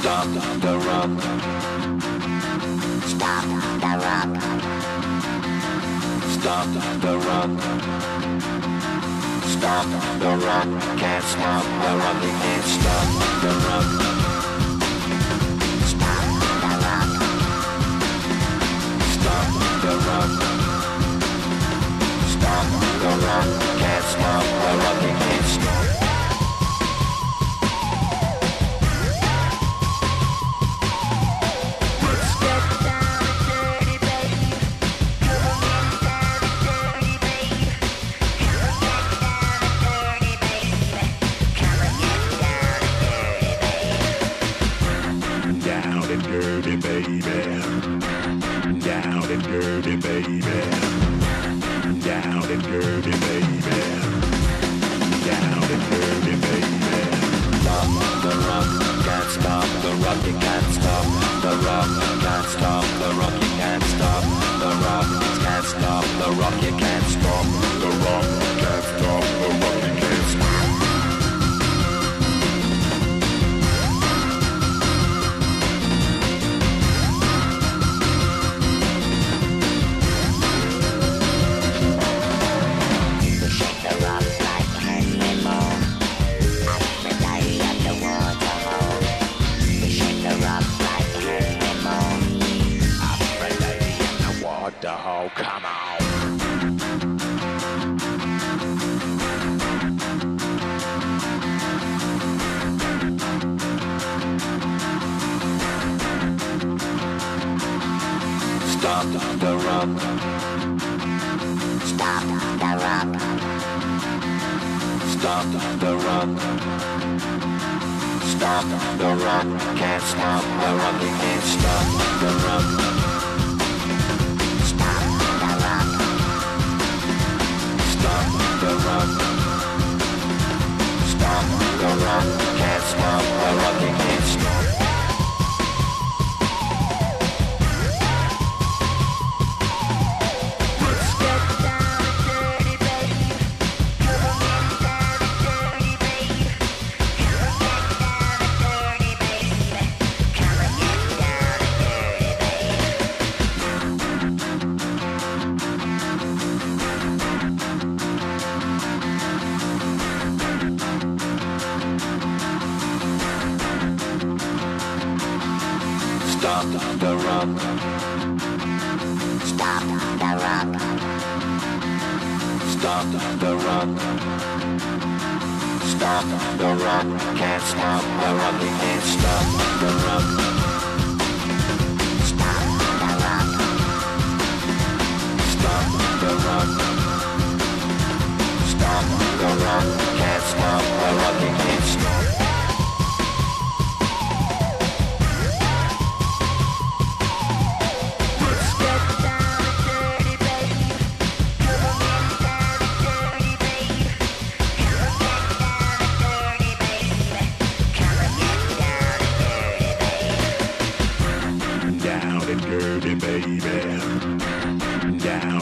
stop the run. Stop the run. Stop the run. Stop the run. Can't stop the run. Can't stop the run. baby. Down and dirty, baby. Down and dirty, baby. Down and dirty, baby. Stop the rock, can't stop the rock, you can't stop the rock. the whole come on. Stop the rock. Stop the rock. Stop the rock. Stop the rock. Can't stop the rock. Can't stop the rock. Stop the rock. Stop the rock. Stop the rock. Stop the rock. Can't stop the rock. Can't stop the rock. down and dirty, baby. Down